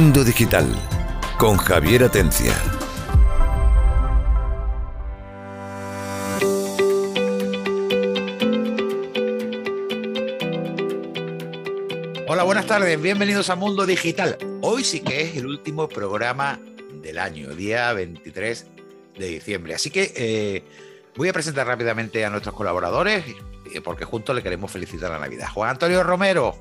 Mundo Digital con Javier Atencia. Hola, buenas tardes, bienvenidos a Mundo Digital. Hoy sí que es el último programa del año, día 23 de diciembre. Así que eh, voy a presentar rápidamente a nuestros colaboradores, eh, porque juntos le queremos felicitar la Navidad. Juan Antonio Romero,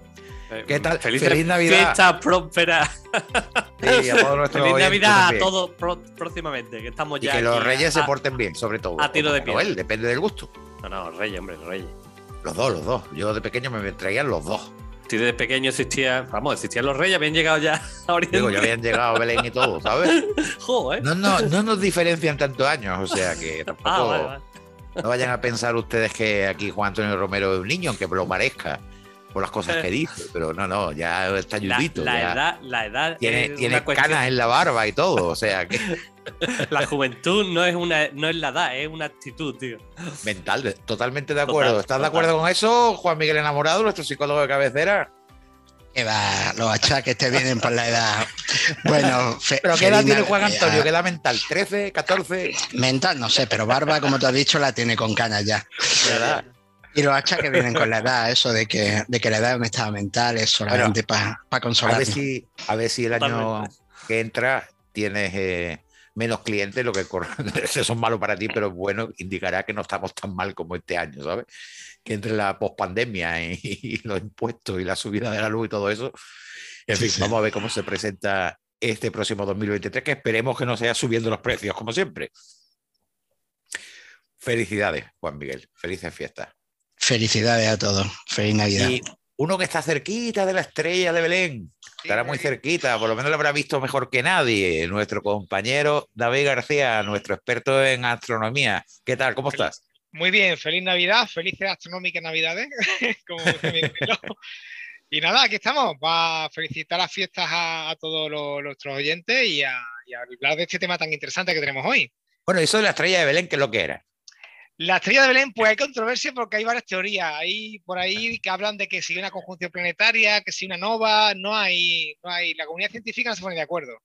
Eh, ¿qué tal? Feliz, Feliz Navidad. Fiesta próspera. Sí, a todos nuestros Feliz Navidad a todos próximamente, que estamos Y ya. que los reyes a- se porten bien, sobre todo. a tiro de Noel, depende del gusto. No, no, reyes, hombre, reyes. Los dos, los dos. Yo de pequeño me traían los dos. Si desde pequeño existía. Vamos, existían los reyes, habían llegado ya a Oriente. Digo, ya habían llegado a Belén y todo, ¿sabes? Joder. No, no, no nos diferencian tantos años, o sea que tampoco. Ah, vale, vale. No vayan a pensar ustedes que aquí Juan Antonio Romero es un niño, aunque lo parezca por las cosas que dice, pero no, no, ya está La, ayudito. la ya edad, la edad. tiene es tiene cuestión- canas en la barba y todo, o sea que La juventud no es, una, no es la edad, es una actitud, tío. mental, totalmente de acuerdo. Total, ¿Estás de acuerdo con eso, Juan Miguel Enamorado, nuestro psicólogo de cabecera? Que va, los achaques te vienen por la edad. Bueno, fe- ¿Pero qué edad tiene Juan. Antonio? ¿Qué edad mental? ¿13, 14? Mental, no sé, pero barba, como te has dicho, la tiene con canas ya. ¿Verdad? Y los achaques vienen con la edad, eso de que, de que la edad es un estado mental es solamente para A consolar. ver si, a ver si el año que entra tienes eh, menos clientes, lo que eso es malo para ti, pero bueno, indicará que no estamos tan mal como este año, ¿sabes? Que entre la pospandemia y, y los impuestos y la subida de la luz y todo eso. En Sí, fin, sí. vamos a ver cómo se presenta este próximo 2023, que esperemos que no sea subiendo los precios, como siempre. Felicidades, Juan Miguel. Felices fiestas. Felicidades a todos. Feliz Navidad. Y uno que está cerquita de la estrella de Belén, estará muy cerquita, por lo menos lo habrá visto mejor que nadie, nuestro compañero David García, nuestro experto en astronomía. ¿Qué tal? ¿Cómo estás? Muy bien, feliz Navidad, felices astronómicas Navidades, como. Y nada, aquí estamos, para felicitar las fiestas a, a todos los, nuestros oyentes y a, y a hablar de este tema tan interesante que tenemos hoy. Bueno, eso de la estrella de Belén, ¿qué es lo que era? La estrella de Belén, pues hay controversia porque hay varias teorías. Hay por ahí que hablan de que si una conjunción planetaria, que si una nova, no hay, no hay, la comunidad científica no se pone de acuerdo.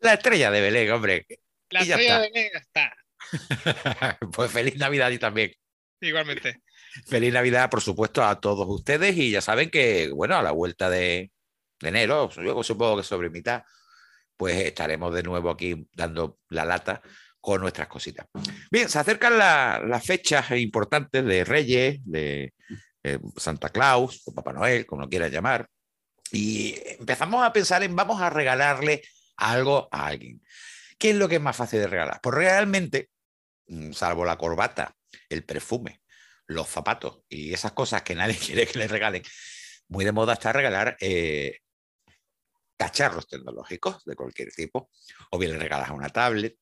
La estrella de Belén, hombre. La Y estrella de Belén ya está, pues feliz Navidad y también. igualmente. Feliz Navidad, por supuesto, a todos ustedes y ya saben que, bueno, a la vuelta de, de enero, yo supongo que sobre mitad, pues estaremos de nuevo aquí dando la lata con nuestras cositas. Bien, se acercan la- las fechas importantes de Reyes, de eh, Santa Claus, Papá Noel, como lo quieras llamar, y empezamos a pensar en vamos a regalarle algo a alguien. ¿Qué es lo que es más fácil de regalar? Pues realmente, mm, salvo la corbata, el perfume, los zapatos y esas cosas que nadie quiere que le regalen, muy de moda está regalar eh, cacharros tecnológicos de cualquier tipo. O bien le regalas una tablet,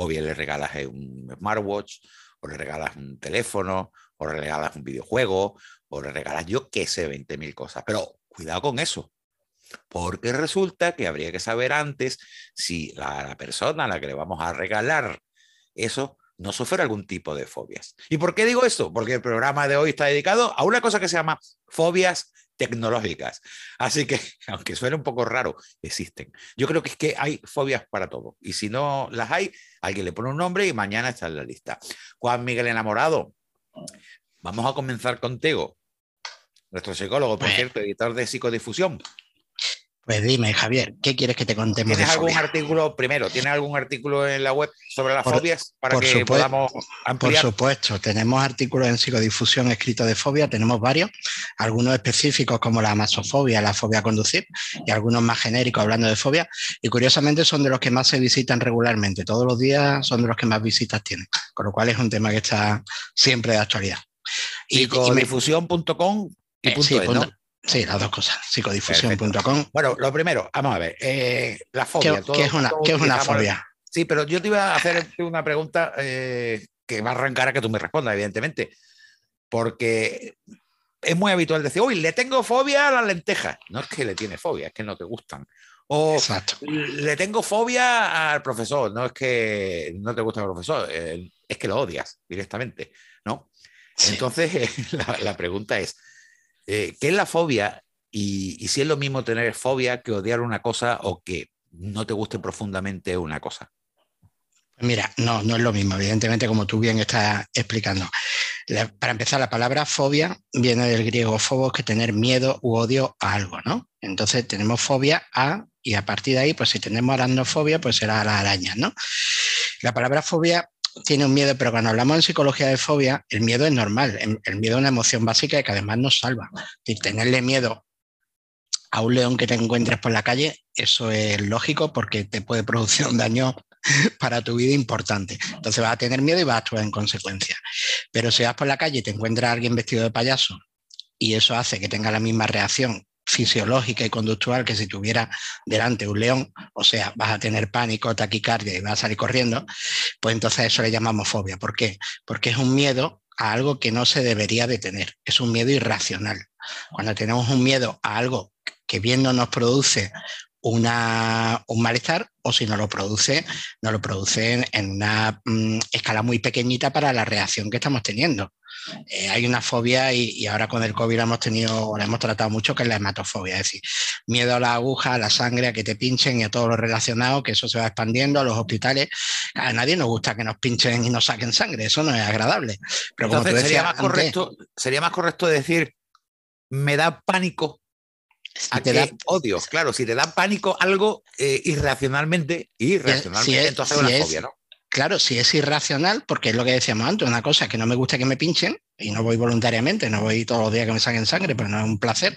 o bien le regalas eh, un smartwatch, o le regalas un teléfono, o le regalas un videojuego, o le regalas yo qué sé, 20.000 cosas. Pero cuidado con eso. Porque resulta que habría que saber antes si la, la persona a la que le vamos a regalar eso no sufre algún tipo de fobias. ¿Y por qué digo esto? Porque el programa de hoy está dedicado a una cosa que se llama fobias tecnológicas. Así que, aunque suene un poco raro, existen. Yo creo que es que hay fobias para todo. Y si no las hay, alguien le pone un nombre y mañana está en la lista. Juan Miguel Enamorado, vamos a comenzar contigo. Nuestro psicólogo, por cierto, editor de psicodifusión. Pues dime, Javier, ¿qué quieres que te contemos de ¿Tienes algún fobia? artículo, primero, ¿tienes algún artículo en la web sobre las Por- fobias para por que supuesto, podamos Por ampliar? supuesto, tenemos artículos en psicodifusión escritos de fobia, tenemos varios, algunos específicos como la masofobia, la fobia a conducir, y algunos más genéricos hablando de fobia, y curiosamente son de los que más se visitan regularmente, todos los días son de los que más visitas tienen, con lo cual es un tema que está siempre de actualidad. Y- y me- Psicodifusión.com y eh, punto sí, es, ¿no? Sí, las dos cosas, psicodifusión.com. Bueno, lo primero, vamos a ver, eh, la ¿Qué, fobia. qué es una, todos qué es una utilizamos- fobia? Sí, pero yo te iba a hacer una pregunta eh, que va a arrancar a que tú me respondas, evidentemente, porque es muy habitual decir, uy, le tengo fobia a las lentejas. No es que le tienes fobia, es que no te gustan. O Exacto. le tengo fobia al profesor, no es que no te gusta el profesor, eh, es que lo odias directamente, ¿no? Sí. Entonces, la, la pregunta es, eh, ¿qué es la fobia y, si es lo mismo tener fobia que odiar una cosa o que no te guste profundamente una cosa. Mira, no, no es lo mismo, evidentemente, como tú bien estás explicando. para empezar, la palabra fobia viene del griego phobos, que tener miedo u odio a algo, ¿no? Entonces tenemos fobia a, y a partir de ahí, pues si tenemos aracnofobia, pues será a las arañas, ¿no? La palabra fobia tiene un miedo, pero cuando hablamos en psicología de fobia, el miedo es normal. El miedo es una emoción básica que además nos salva. Y tenerle miedo a un león que te encuentres por la calle, eso es lógico porque te puede producir un daño para tu vida importante. Entonces vas a tener miedo y vas a actuar en consecuencia. Pero si vas por la calle y te encuentras a alguien vestido de payaso y eso hace que tenga la misma reacción fisiológica y conductual que si tuviera delante un león, o sea, vas a tener pánico, taquicardia y vas a salir corriendo, pues entonces eso le llamamos fobia. ¿Por qué? Porque es un miedo a algo que no se debería de tener, es un miedo irracional. Cuando tenemos un miedo a algo que bien no nos produce una, un malestar o si no lo produce, no lo produce en, una mm, escala muy pequeñita para la reacción que estamos teniendo. Eh, hay una fobia y, ahora con el COVID la hemos tenido, la hemos tratado mucho, que es la hematofobia, es decir, miedo a la aguja, a la sangre, a que te pinchen y a todo lo relacionado, que eso se va expandiendo a los hospitales. A nadie nos gusta que nos pinchen y nos saquen sangre, eso no es agradable. Pero Entonces, sería, más correcto, sería más correcto decir, me da pánico a te da odio, claro, si te da pánico algo eh, irracionalmente, irracionalmente, entonces es una fobia, ¿no? Claro, si es irracional, porque es lo que decíamos antes, una cosa es que no me gusta que me pinchen y no voy voluntariamente, no voy todos los días que me saquen sangre, pero no es un placer.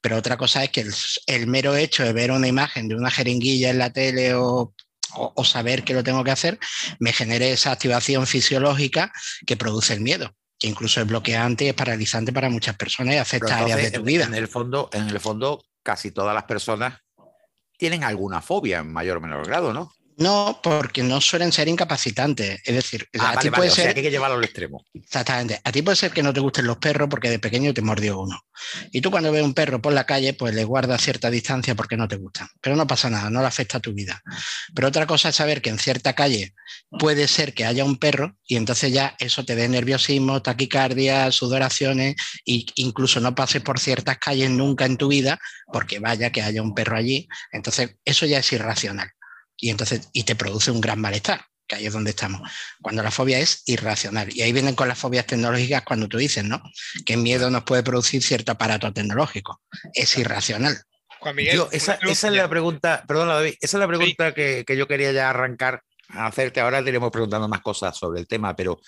Pero otra cosa es que el, mero hecho de ver una imagen de una jeringuilla en la tele o, o, saber que lo tengo que hacer, me genere esa activación fisiológica que produce el miedo que incluso es bloqueante y es paralizante para muchas personas y afecta áreas de tu vida. En el, fondo, en el fondo, casi todas las personas tienen alguna fobia en mayor o menor grado, ¿no? No, porque no suelen ser incapacitantes. Es decir, ah, a ti puede ser. que hay que llevarlo al extremo. Exactamente. A ti puede ser que no te gusten los perros porque de pequeño te mordió uno. Y tú cuando ves un perro por la calle, pues le guardas cierta distancia porque no te gustan. Pero no pasa nada, no le afecta a tu vida. Pero otra cosa es saber que en cierta calle puede ser que haya un perro y entonces ya eso te dé nerviosismo, taquicardia, sudoraciones e incluso no pases por ciertas calles nunca en tu vida porque vaya que haya un perro allí. Entonces eso ya es irracional y entonces y te produce un gran malestar, que ahí es donde estamos. Cuando la fobia es irracional. Y ahí vienen con las fobias tecnológicas cuando tú dices, ¿no? Que miedo nos puede producir cierto aparato tecnológico. Es irracional. Juan Miguel, esa, es la pregunta, perdona David, esa es la pregunta que, yo quería ya arrancar a hacerte. Ahora te iremos preguntando más cosas sobre el tema, pero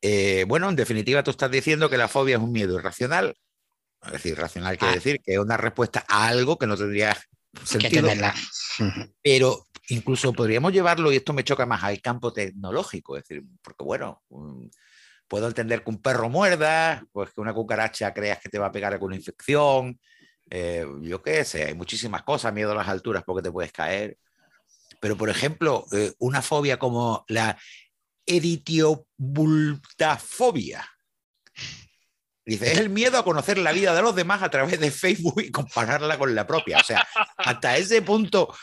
eh, bueno, en definitiva tú estás diciendo que la fobia es un miedo irracional. Es decir, racional quiere ah. decir que es una respuesta a algo que no tendría sentido. Pero incluso podríamos llevarlo, y esto me choca más al campo tecnológico, es decir, porque bueno, puedo entender que un perro muerda, pues que una cucaracha creas que te va a pegar alguna infección, eh, yo qué sé, hay muchísimas cosas, miedo a las alturas porque te puedes caer. Pero, por ejemplo, eh, una fobia como la editiobultafobia. Dice, es el miedo a conocer la vida de los demás a través de Facebook y compararla con la propia. O sea, hasta ese punto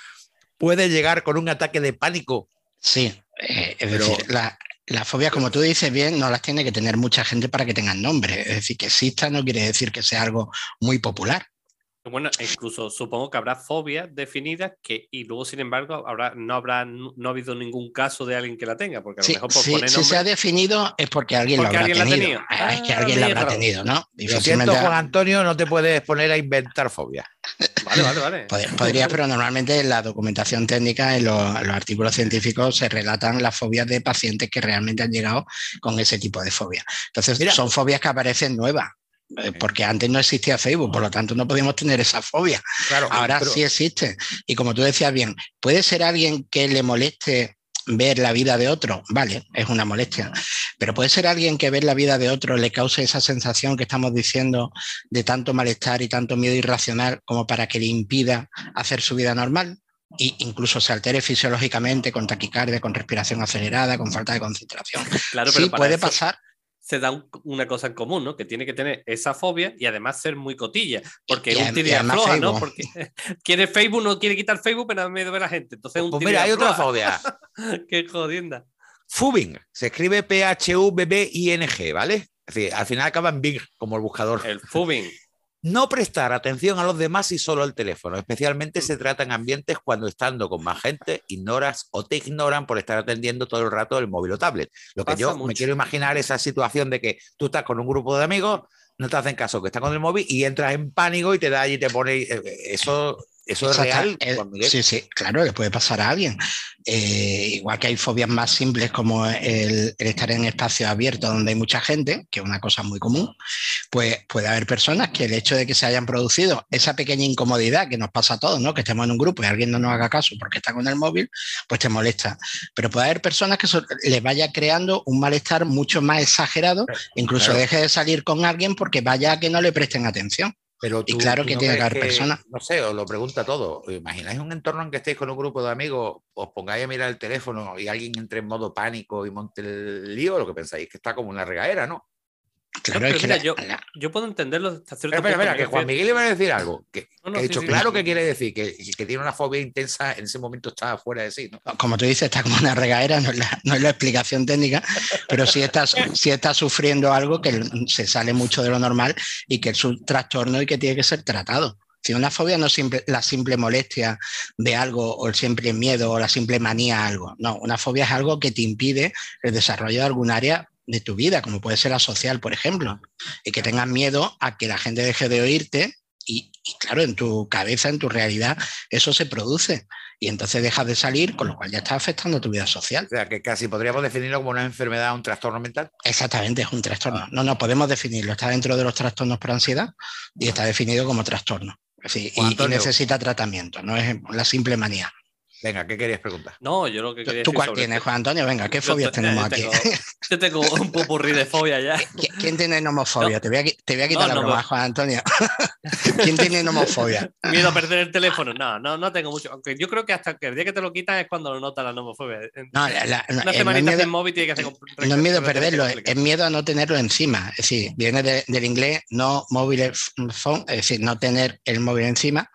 puede llegar con un ataque de pánico. Sí, eh, es decir, la, fobia, como tú dices bien, no las tiene que tener mucha gente para que tengan nombre. Es decir, que exista no quiere decir que sea algo muy popular. Bueno, incluso supongo que habrá fobias definidas que, y luego, sin embargo, habrá, no habrá no ha habido ningún caso de alguien que la tenga. Porque a lo mejor por sí, si se ha definido es porque alguien lo habrá tenido. Ah, es que alguien la habrá tenido, ¿no? Lo siento, Juan Antonio, no te puedes poner a inventar fobias. Vale, vale, vale. Podría, pero normalmente en la documentación técnica, en los, artículos científicos, se relatan las fobias de pacientes que realmente han llegado con ese tipo de fobia. Entonces, son fobias que aparecen nuevas. Eh, porque antes no existía Facebook, por lo tanto no podíamos tener esa fobia. Ahora sí existe. Y como tú decías bien, puede ser alguien que le moleste ver la vida de otro, vale, es una molestia, pero puede ser alguien que ver la vida de otro le cause esa sensación que estamos diciendo de tanto malestar y tanto miedo irracional como para que le impida hacer su vida normal e incluso se altere fisiológicamente con taquicardia, con respiración acelerada, con falta de concentración. Claro, pero sí, puede pasar se da una cosa en común, ¿no? Que tiene que tener esa fobia y además ser muy cotilla, porque es un tira floja, ¿no? Porque quiere Facebook, no quiere quitar Facebook, pero da miedo ver a la gente. Entonces, un pues mira, hay otra fobia. Qué jodienda. Fubing, se escribe P-H-U-B-B-I-N-G, ¿vale? Es decir, al final acaba en Bing, como el buscador. El Fubing. No prestar atención a los demás y solo al teléfono. Especialmente se trata en ambientes cuando estando con más gente ignoras o te ignoran por estar atendiendo todo el rato el móvil o tablet. Lo que yo me quiero imaginar es esa situación de que tú estás con un grupo de amigos, no te hacen caso que está con el móvil y entras en pánico y te da y te pone eh, eso ¿Eso es real? sí, sí, claro, le puede pasar a alguien. Eh, igual que hay fobias más simples como el, estar en espacios abiertos donde hay mucha gente, que es una cosa muy común, pues puede haber personas que el hecho de que se hayan producido esa pequeña incomodidad que nos pasa a todos, ¿no? Que estemos en un grupo y alguien no nos haga caso porque está con el móvil, pues te molesta. Pero puede haber personas que les vaya creando un malestar mucho más exagerado, incluso deje de salir con alguien porque vaya a que no le presten atención. Pero y claro que tiene que haber personas. No sé, os lo pregunta todo. ¿Imagináis un entorno en que estéis con un grupo de amigos, os pongáis a mirar el teléfono y alguien entre en modo pánico y monte el lío? Lo que pensáis que está como una regadera, ¿no? Claro, es que yo, yo, puedo entenderlo hasta cierto Espera, espera, que Juan Miguel iba a decir algo. Que, he dicho claro que quiere decir que, que, tiene una fobia intensa, en ese momento está fuera de sí. ¿no? Como tú dices, está como una regadera, no es la, no es la explicación técnica, pero sí está, sí está sufriendo algo que se sale mucho de lo normal y que es un trastorno y que tiene que ser tratado. Si una fobia no es la simple molestia de algo o el simple miedo o la simple manía a algo. No, una fobia es algo que te impide el desarrollo de algún área de tu vida, como puede ser la social, por ejemplo, y que tengas miedo a que la gente deje de oírte y, claro, en tu cabeza, en tu realidad, eso se produce y entonces dejas de salir, con lo cual ya está afectando tu vida social. O sea, que casi podríamos definirlo como una enfermedad, un trastorno mental. Exactamente, es un trastorno. No, no podemos definirlo, está dentro de los trastornos por ansiedad y está definido como trastorno. y, y, necesita tratamiento, no es la simple manía. Venga, ¿qué querías preguntar? No, yo lo que quería ¿Tú cuál tienes, Juan Antonio? Venga, ¿qué fobias tenemos aquí? yo tengo un popurrí de fobia ya. ¿Quién tiene nomofobia? Te, voy a, te voy a quitar la broma, Juan Antonio. ¿Quién tiene nomofobia? Miedo a perder el teléfono. No, no, no tengo mucho. Aunque yo creo que hasta que el día que te lo quitas es cuando lo nota la nomofobia. No, la, Una semanita sin móvil tiene que hacer. No es miedo a perderlo, es miedo a no tenerlo encima. Es decir, viene del inglés no móvil phone, es decir, no tener el móvil encima,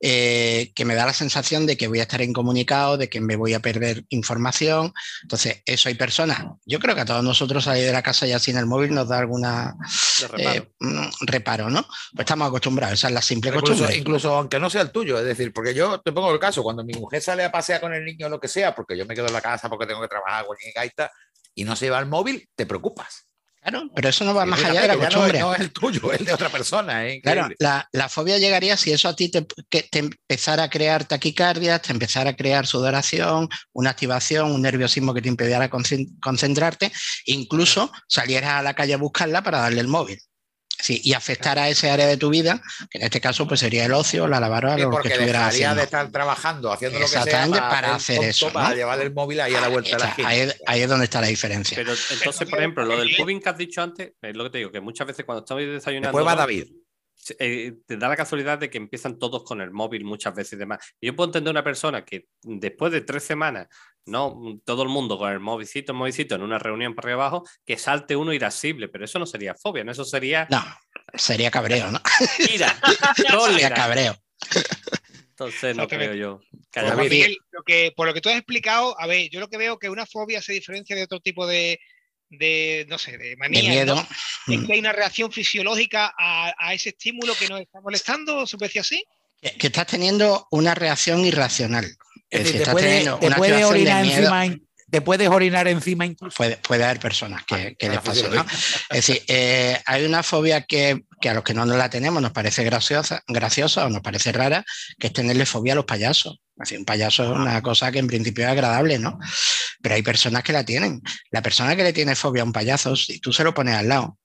eh, que me da la sensación de que voy a estar incomunicado, de que me voy a perder información. Entonces, eso hay personas. Yo creo que a todos nosotros salir de la casa ya sin el móvil nos da alguna reparo. Eh, ¿no? Pues estamos acostumbrados, esa es la simple costumbre. Incluso aunque no sea el tuyo, es decir, porque yo te pongo el caso, cuando mi mujer sale a pasear con el niño o lo que sea, porque yo me quedo en la casa porque tengo que trabajar con gaita y no se lleva el móvil, te preocupas. Claro, pero eso no va más allá de la costumbre. No, es el tuyo, es el de otra persona. ¿eh? Claro, la, fobia llegaría si eso a ti te, te, empezara a crear taquicardia, te empezara a crear sudoración, una activación, un nerviosismo que te impidiera concentrarte, incluso salieras a la calle a buscarla para darle el móvil. Sí, y afectar a ese área de tu vida, que en este caso pues sería el ocio, la lavadora, lo que estuviera haciendo. de estar trabajando, haciendo lo que sea para, para hacer eso. Para llevar el móvil ahí a la vuelta de la esquina. Ahí, es donde está la diferencia. Pero entonces, por ejemplo, lo del pubing que has dicho antes, es lo que te digo, que muchas veces cuando estamos desayunando... Después va David. Eh, te da la casualidad de que empiezan todos con el móvil muchas veces y demás. yo puedo entender una persona que después de tres semanas, no todo el mundo con el móvilcito, el móvilcito en una reunión para arriba abajo, que salte uno irascible, pero eso no sería fobia, ¿no? Eso sería. No, sería cabreo, ¿no? Mira, sería cabreo. Entonces no creo yo. lo que, por lo que tú has explicado, a ver, yo lo que veo que una fobia se diferencia de otro tipo de, de, no sé, de manía. miedo. Es que hay una reacción fisiológica a, ese estímulo que nos está molestando, ¿se puede decir así? Que, estás teniendo una reacción irracional. Es, decir, te, puede, orinar encima, te puedes orinar encima incluso. Puede, puede haber personas que, les pase, ¿no? Es decir, eh, hay una fobia que, a los que no nos la tenemos nos parece graciosa, graciosa o nos parece rara, que es tenerle fobia a los payasos. Así, un payaso es una cosa que en principio es agradable, ¿no? Pero hay personas que la tienen. La persona que le tiene fobia a un payaso, si tú se lo pones al lado,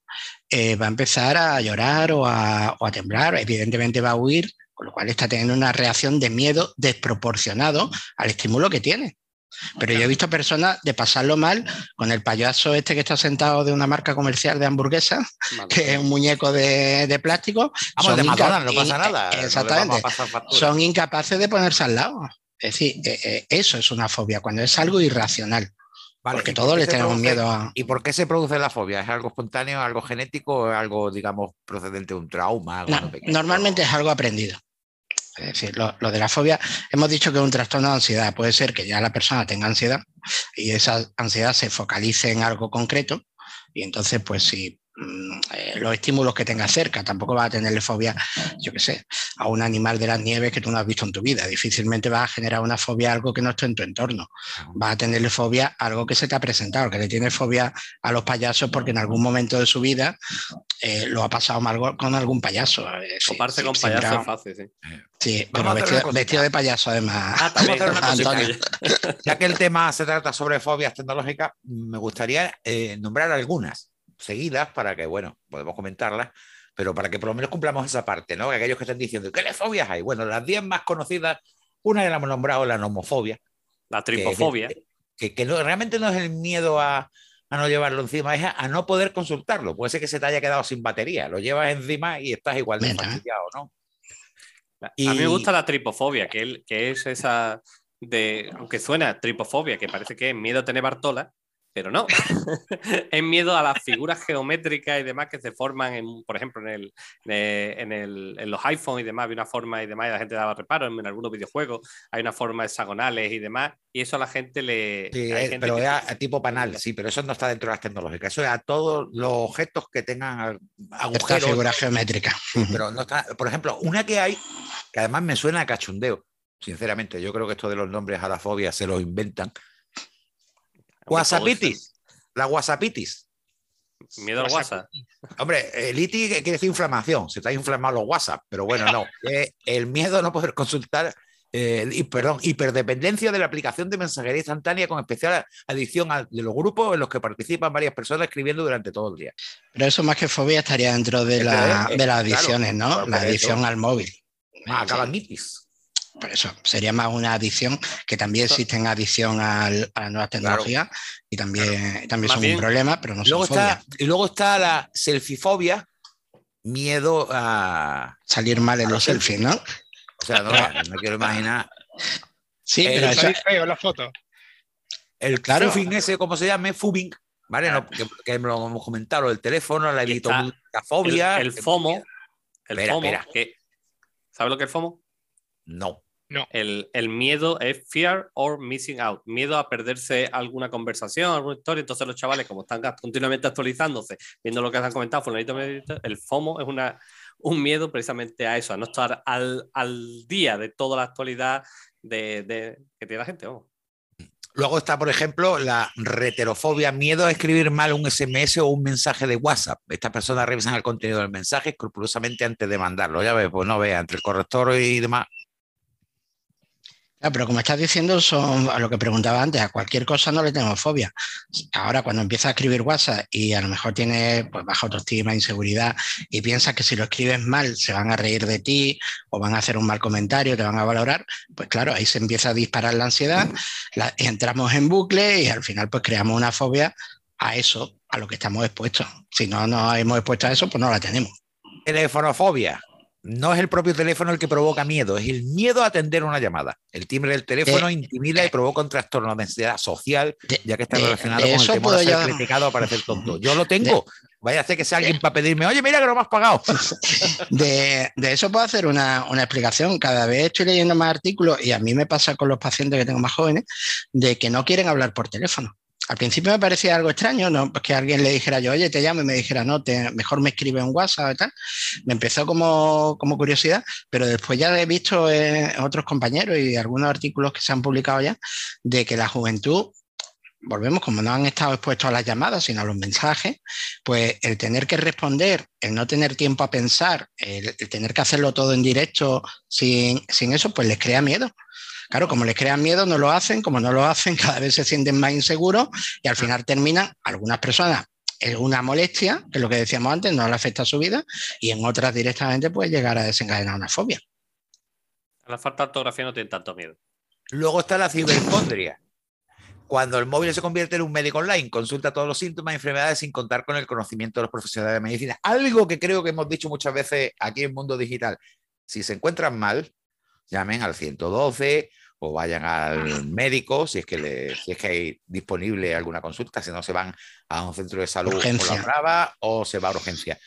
eh, va a empezar a llorar o a, temblar, evidentemente va a huir, con lo cual está teniendo una reacción de miedo desproporcionado al estímulo que tiene. Pero yo he visto personas de pasarlo mal con el payaso este que está sentado de una marca comercial de hamburguesa, que es un muñeco de, plástico. son de no pasa nada. Exactamente. son incapaces de ponerse al lado. Es decir, eh, eh, eso es una fobia, cuando es algo irracional. porque todos le tenemos miedo a. ¿Y por qué se produce la fobia? ¿Es algo espontáneo, algo genético o algo, digamos, procedente de un trauma? normalmente es algo aprendido. Es decir, lo, de la fobia, hemos dicho que es un trastorno de ansiedad. Puede ser que ya la persona tenga ansiedad y esa ansiedad se focalice en algo concreto y entonces, pues si los estímulos que tenga cerca. Tampoco vas a tenerle fobia, yo qué sé, a un animal de las nieves que tú no has visto en tu vida. Difícilmente vas a generar una fobia a algo que no esté en tu entorno. Vas a tenerle fobia a algo que se te ha presentado, que le tiene fobia a los payasos porque en algún momento de su vida eh, lo ha pasado mal con algún payaso. Eh, con payaso es fácil, sí. Sí, pero vestido, de payaso además. Ah, ya que el tema se trata sobre fobias tecnológicas, me gustaría eh, nombrar algunas seguidas para que, bueno, podemos comentarlas, pero para que por lo menos cumplamos esa parte, ¿no? Aquellos que están diciendo, ¿qué fobias hay? Bueno, las 10 más conocidas, una ya la hemos nombrado, la nomofobia. La tripofobia. Que, que, realmente no es el miedo a, no llevarlo encima, es a, no poder consultarlo. Puede ser que se te haya quedado sin batería, lo llevas encima y estás igual de fastidiado, ¿no? A mí me gusta la tripofobia, que, que es esa de, aunque suena tripofobia, que parece que es miedo a tener Bartola, pero no. es miedo a las figuras geométricas y demás que se forman, en, por ejemplo, en, el, en, el, en los iPhones y demás, hay una forma y demás, y la gente daba reparo en, algunos videojuegos, hay una forma hexagonales y demás, y eso a la gente le... Sí, pero es a, tipo panal, sí, pero eso no está dentro de las tecnológicas, eso es a todos los objetos que tengan agujeros. Esta figura geométrica. Pero no está, por ejemplo, una que hay, que además me suena a cachundeo, sinceramente, yo creo que esto de los nombres a la fobia se lo inventan. WhatsAppitis, la WhatsAppitis. Miedo al WhatsApp. Hombre, el ITI quiere decir inflamación, se está inflamado los WhatsApp, pero bueno, no. el miedo a no poder consultar, eh, perdón, hiperdependencia de la aplicación de mensajería instantánea con especial adicción de los grupos en los que participan varias personas escribiendo durante todo el día. Pero eso más que fobia estaría dentro de, las adicciones, ¿no? La adicción al móvil. Ah, acaban Por eso, sería más una adicción, que también existen adicción a las nuevas tecnologías y también, también son un problema, pero no luego son está, Y luego está la selfifobia, miedo a... Salir mal en los selfies, ¿no? O sea, no, me quiero imaginar... Sí, pero eso... feo la foto. El claro. ese, ¿cómo se llama? Fubing, ¿vale? que, lo hemos comentado, el teléfono, la editofobia. El, el, FOMO. El FOMO, ¿Sabes lo que es el FOMO? No. No. El, miedo es fear or missing out. Miedo a perderse alguna conversación, alguna historia. Entonces, los chavales, como están continuamente actualizándose, viendo lo que han comentado, el FOMO es una, un miedo precisamente a eso, a no estar al, día de toda la actualidad de, que tiene la gente. Luego está, por ejemplo, la reterofobia, miedo a escribir mal un SMS o un mensaje de WhatsApp. Estas personas revisan el contenido del mensaje escrupulosamente antes de mandarlo. Ya ves, pues no vea, entre el corrector y demás, pero como estás diciendo, son a lo que preguntaba antes, a cualquier cosa no le tenemos fobia. Ahora, cuando empieza a escribir WhatsApp y a lo mejor tiene pues, baja autoestima, inseguridad, y piensas que si lo escribes mal se van a reír de ti o van a hacer un mal comentario, te van a valorar, pues claro, ahí se empieza a disparar la ansiedad, entramos en bucle y al final pues creamos una fobia a eso, a lo que estamos expuestos. Si no nos hemos expuesto a eso, pues no la tenemos. Telefonofobia no es el propio teléfono el que provoca miedo, es el miedo a atender una llamada. El timbre del teléfono intimida y provoca un trastorno de ansiedad social, ya que está relacionado con el temor a ser criticado o parecer tonto. Yo lo tengo. Vaya a ser que sea alguien para pedirme, oye, mira que no me has pagado. De, eso puedo hacer una, una, explicación. Cada vez estoy leyendo más artículos y a mí me pasa con los pacientes que tengo más jóvenes de que no quieren hablar por teléfono. Al principio me parecía algo extraño, ¿no? Pues que alguien le dijera yo, oye, te llamo y me dijera, no, mejor me escribe en WhatsApp y tal. Me empezó como, curiosidad, pero después ya he visto en otros compañeros y algunos artículos que se han publicado ya de que la juventud volvemos, como no han estado expuestos a las llamadas, sino a los mensajes, pues el tener que responder, el no tener tiempo a pensar, el, tener que hacerlo todo en directo sin, sin, eso, pues les crea miedo. Claro, como les crean miedo, no lo hacen, como no lo hacen, cada vez se sienten más inseguros y al final terminan algunas personas en una molestia, que es lo que decíamos antes, no le afecta a su vida, y en otras directamente puede llegar a desencadenar una fobia. A la falta de ortografía no tienen tanto miedo. Luego está la ciberhipondria. Cuando el móvil se convierte en un médico online, consulta todos los síntomas y enfermedades sin contar con el conocimiento de los profesionales de medicina. Algo que creo que hemos dicho muchas veces aquí en Mundo Digital. Si se encuentran mal, llamen al 112 o vayan al médico si es que, le, si es que hay disponible alguna consulta, si no se van a un centro de salud por la brava o se va a urgencia.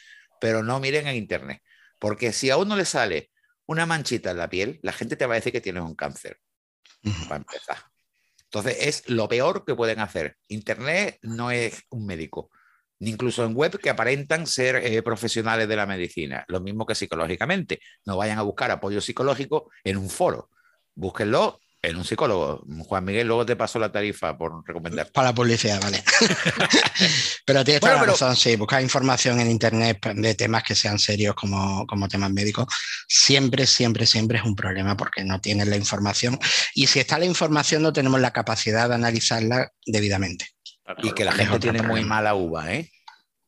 Pero no miren en internet, porque si a uno le sale una manchita en la piel, la gente te va a decir que tienes un cáncer. Para empezar. Entonces es lo peor que pueden hacer. Internet no es un médico, incluso en web que aparentan ser eh, profesionales de la medicina. Lo mismo que psicológicamente. No vayan a buscar apoyo psicológico en un foro. Búsquenlo en un psicólogo. Juan Miguel, luego te paso la tarifa por recomendar. Para la publicidad, vale. pero tienes toda la razón, sí. Buscar información en internet de temas que sean serios como, como temas médicos, siempre, siempre, siempre es un problema porque no tienes la información. Y si está la información, no tenemos la capacidad de analizarla debidamente. Y que la gente tiene muy mala uva, ¿eh?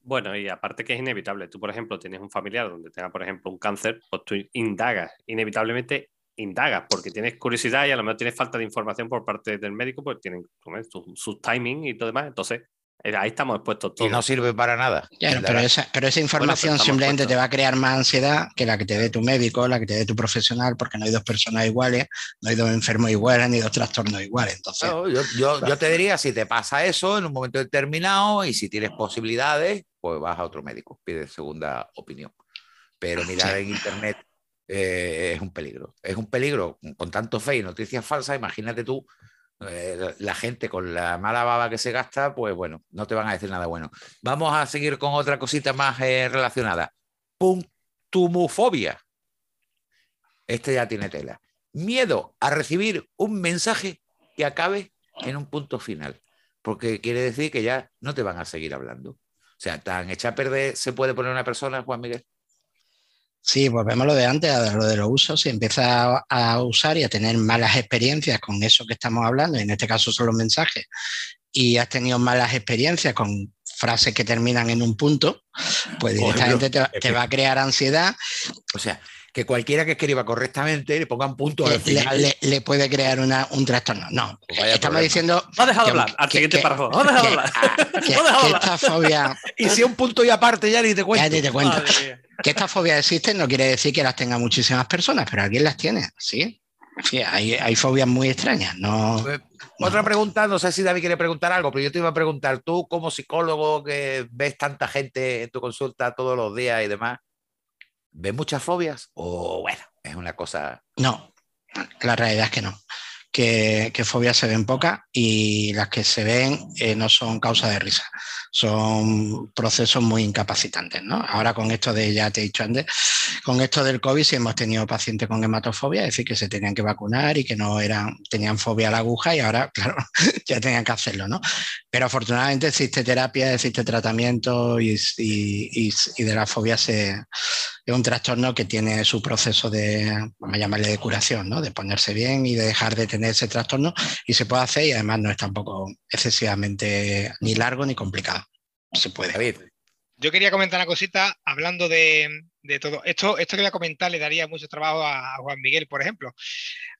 Bueno, y aparte que es inevitable. Tú, por ejemplo, tienes un familiar donde tenga, por ejemplo, un cáncer, pues tú indagas, inevitablemente indagas porque tienes curiosidad y a lo mejor tienes falta de información por parte del médico, pues tienen sus timing y todo demás. Entonces, ahí estamos expuestos todos. Y no sirve para nada. pero, esa, pero esa información simplemente te va a crear más ansiedad que la que te dé tu médico, la que te dé tu profesional, porque no hay dos personas iguales, no hay dos enfermos iguales, ni dos trastornos iguales. Entonces, yo, yo, te diría, si te pasa eso en un momento determinado y si tienes posibilidades, pues vas a otro médico, pide segunda opinión. Pero mirar en internet eh, es un peligro. Es un peligro con tanto fe y noticias falsas. Imagínate tú, eh, la gente con la mala baba que se gasta, pues bueno, no te van a decir nada bueno. Vamos a seguir con otra cosita más eh, relacionada. Puntumufobia. Este ya tiene tela. Miedo a recibir un mensaje que acabe en un punto final. Porque quiere decir que ya no te van a seguir hablando. O sea, tan hecha perder se puede poner una persona, Juan Miguel. Sí, volvemos a lo de antes, a lo de los usos. Si empiezas a, usar y a tener malas experiencias con eso que estamos hablando, y en este caso son los mensajes, y has tenido malas experiencias con frases que terminan en un punto, pues directamente te, va a crear ansiedad. O sea, que cualquiera que escriba correctamente le ponga un punto al final. Le, puede crear una, un trastorno. No, pues estamos diciendo. Va a dejar de hablar al siguiente párrafo. Va a dejar de hablar. Que, esta fobia. Y si un punto y aparte ya ni te cuento. Ya ni te cuento. Que estas fobias existen no quiere decir que las tengan muchísimas personas, pero alguien las tiene, ¿sí? hay, hay, fobias muy extrañas. No, pues, Otra pregunta, no sé si David quiere preguntar algo, pero yo te iba a preguntar, tú como psicólogo que ves tanta gente en tu consulta todos los días y demás, ¿ves muchas fobias? O bueno, es una cosa... No, la realidad es que no que, fobias se ven pocas y las que se ven eh, no son causa de risa, son procesos muy incapacitantes. ¿no? Ahora con esto de, ya te he dicho antes, con esto del COVID sí hemos tenido pacientes con hematofobia, es decir, que se tenían que vacunar y que no eran, tenían fobia a la aguja y ahora, claro, ya tenían que hacerlo. ¿no? Pero afortunadamente existe terapia, existe tratamiento y, y, y de la fobia se, es un trastorno que tiene su proceso de, vamos a llamarle de curación, ¿no? de ponerse bien y de dejar de tener ese trastorno y se puede hacer y además no es tampoco excesivamente ni largo ni complicado. Se puede. Yo quería comentar una cosita hablando de, todo. Esto, esto que voy a comentar le daría mucho trabajo a, Juan Miguel, por ejemplo.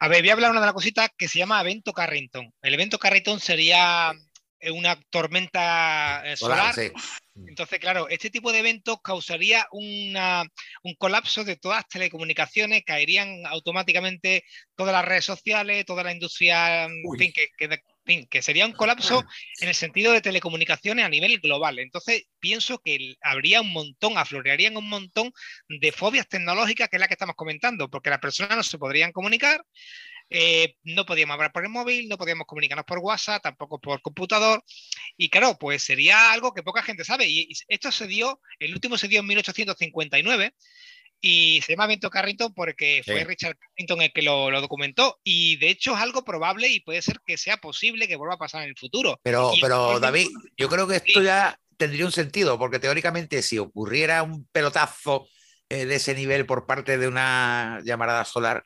A ver, voy a hablar de una cosita que se llama evento Carrington. El evento Carrington sería una tormenta eh, solar. Entonces, claro, este tipo de eventos causaría un colapso de todas las telecomunicaciones, caerían automáticamente todas las redes sociales, toda la industria, en fin, que, que, sería un colapso en el sentido de telecomunicaciones a nivel global. Entonces, pienso que habría un montón, aflorearían un montón de fobias tecnológicas, que es la que estamos comentando, porque las personas no se podrían comunicar, eh, no podíamos hablar por el móvil, no podíamos comunicarnos por WhatsApp, tampoco por computador. Y claro, pues sería algo que poca gente sabe. Y esto se dio, el último se dio en 1859 y se llama Evento Carrington porque fue Richard Carrington el que lo, documentó y de hecho es algo probable y puede ser que sea posible que vuelva a pasar en el futuro. Pero, pero David, yo creo que esto ya tendría un sentido porque teóricamente si ocurriera un pelotazo eh, de ese nivel por parte de una llamarada solar,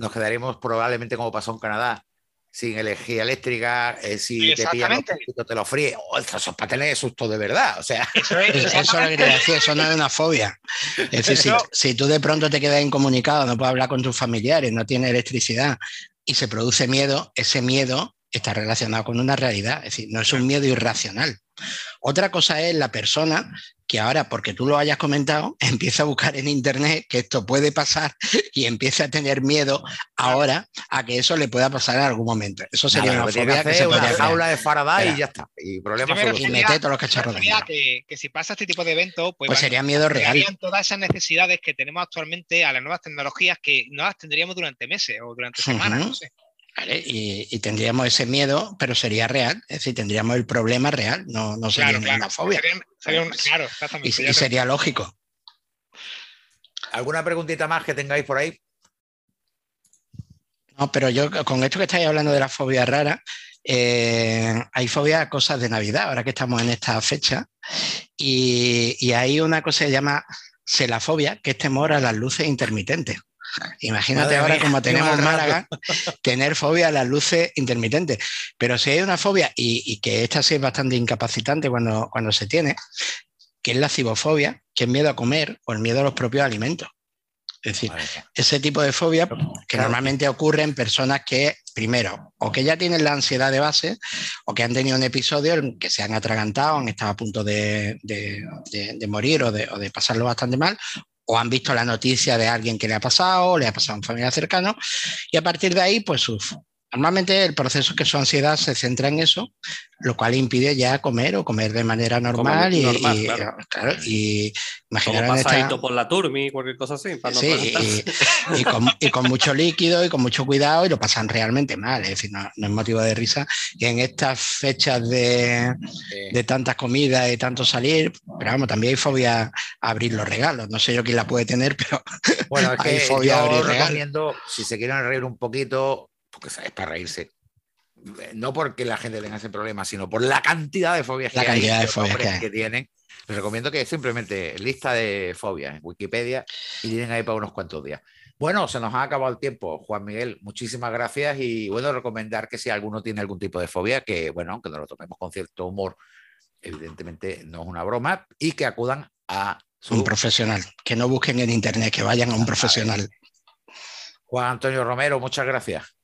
nos quedaremos probablemente como pasó en Canadá, sin energía eléctrica, eh, si te pillan te lo fríe. Oh, eso es para tener susto de verdad. O sea, eso, es, eso decir, eso no es una fobia. Es decir, si, tú de pronto te quedas incomunicado, no puedes hablar con tus familiares, no tienes electricidad y se produce miedo, ese miedo está relacionado con una realidad, es decir, no es un miedo irracional. Otra cosa es la persona que ahora, porque tú lo hayas comentado, empieza a buscar en Internet que esto puede pasar y empieza a tener miedo ahora a que eso le pueda pasar en algún momento. Eso sería una fobia que, se una jaula de Faraday y ya está. Y problemas y mete todos los cacharros que, que si pasa este tipo de eventos, pues, pues sería miedo real. todas esas necesidades que tenemos actualmente a las nuevas tecnologías que no las tendríamos durante meses o durante semanas, no sé. Y, tendríamos ese miedo, pero sería real, es decir, tendríamos el problema real, no, no sería una fobia. claro. Y, sería lógico. ¿Alguna preguntita más que tengáis por ahí? No, pero yo con esto que estáis hablando de la fobia rara, eh, hay fobia a cosas de Navidad, ahora que estamos en esta fecha, y, hay una cosa que se llama celafobia, que es temor a las luces intermitentes. Imagínate ahora como tenemos en Málaga, tener fobia a las luces intermitentes. Pero si hay una fobia, y, que esta sí es bastante incapacitante cuando, cuando se tiene, que es la cibofobia, que es miedo a comer o el miedo a los propios alimentos. Es decir, ese tipo de fobia que normalmente ocurre en personas que, primero, o que ya tienen la ansiedad de base, o que han tenido un episodio en que se han atragantado, han estado a punto de, morir o, de, pasarlo bastante mal, o han visto la noticia de alguien que le ha pasado, o le ha pasado a un familiar cercano, y a partir de ahí, pues uf, Normalmente el proceso es que su ansiedad se centra en eso, lo cual impide ya comer o comer de manera normal y, claro. y, pasadito por la turmi, cualquier cosa así. sí, y, con, mucho líquido y con mucho cuidado y lo pasan realmente mal, es decir, no, es motivo de risa. Y en estas fechas de, de tantas comidas y tanto salir, pero vamos, también hay fobia a abrir los regalos. No sé yo quién la puede tener, pero bueno, es hay que fobia a abrir recomiendo, si se quieren reír un poquito, porque es para reírse. No porque la gente tenga ese problema, sino por la cantidad de fobias la que, cantidad de fobias que, tienen. Les recomiendo que simplemente lista de fobias en Wikipedia y tienen ahí para unos cuantos días. Bueno, se nos ha acabado el tiempo, Juan Miguel. Muchísimas gracias y bueno, recomendar que si alguno tiene algún tipo de fobia, que bueno, aunque no lo tomemos con cierto humor, evidentemente no es una broma, y que acudan a un profesional, que no busquen en internet, que vayan a un profesional. Juan Antonio Romero, muchas gracias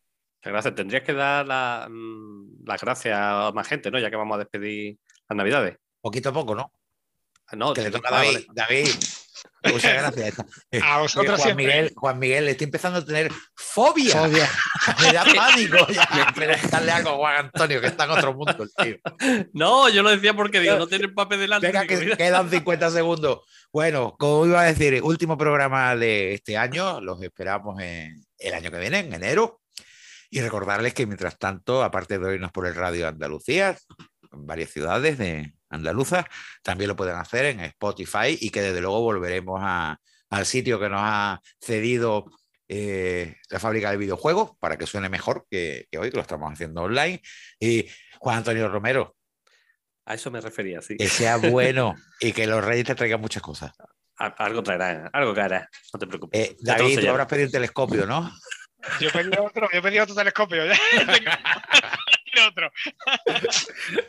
gracias. Tendrías que dar la, mm, las gracias a más gente, ¿no? Ya que vamos a despedir las Navidades. Poquito a poco, ¿no? Ah, no, que le toca a David. David. Muchas gracias. A vosotros Juan Miguel, Juan Miguel, estoy empezando a tener fobia. Fobia. Me da pánico ya. Preguntarle algo a Juan Antonio, que está en otro mundo el tío. No, yo lo decía porque digo, no tiene papel delante. Venga, que quedan 50 segundos. Bueno, como iba a decir, último programa de este año, los esperamos en el año que viene, en enero. Y recordarles que mientras tanto, aparte de oírnos por el Radio Andalucía, en varias ciudades de Andaluza, también lo pueden hacer en Spotify y que desde luego volveremos al sitio que nos ha cedido eh, la fábrica de videojuegos para que suene mejor que, hoy, que lo estamos haciendo online. Y Juan Antonio Romero. A eso me refería, sí. Que sea bueno y que los reyes te traigan muchas cosas. Algo traerá, algo hará, no te preocupes. Eh, David, tú habrás pedido un telescopio, ¿no? Yo pedí otro, yo pedí otro telescopio. ¿ya? otro.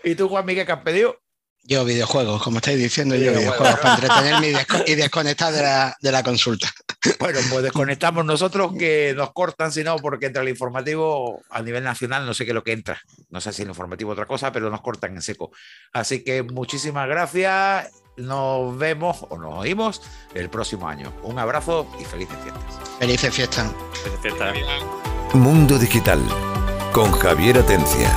¿Y tú, Juan Miguel, qué has pedido? Yo videojuegos, como estáis diciendo, yo videojuegos para entretenerme y, desconectar de la, de la, consulta. Bueno, pues desconectamos nosotros que nos cortan, si no, porque entra el informativo a nivel nacional, no sé qué es lo que entra. No sé si el informativo otra cosa, pero nos cortan en seco. Así que muchísimas gracias. Nos vemos o nos oímos el próximo año. Un abrazo y felices fiestas. Felices fiestas. Felices fiestas. Mundo Digital con Javier Atencia.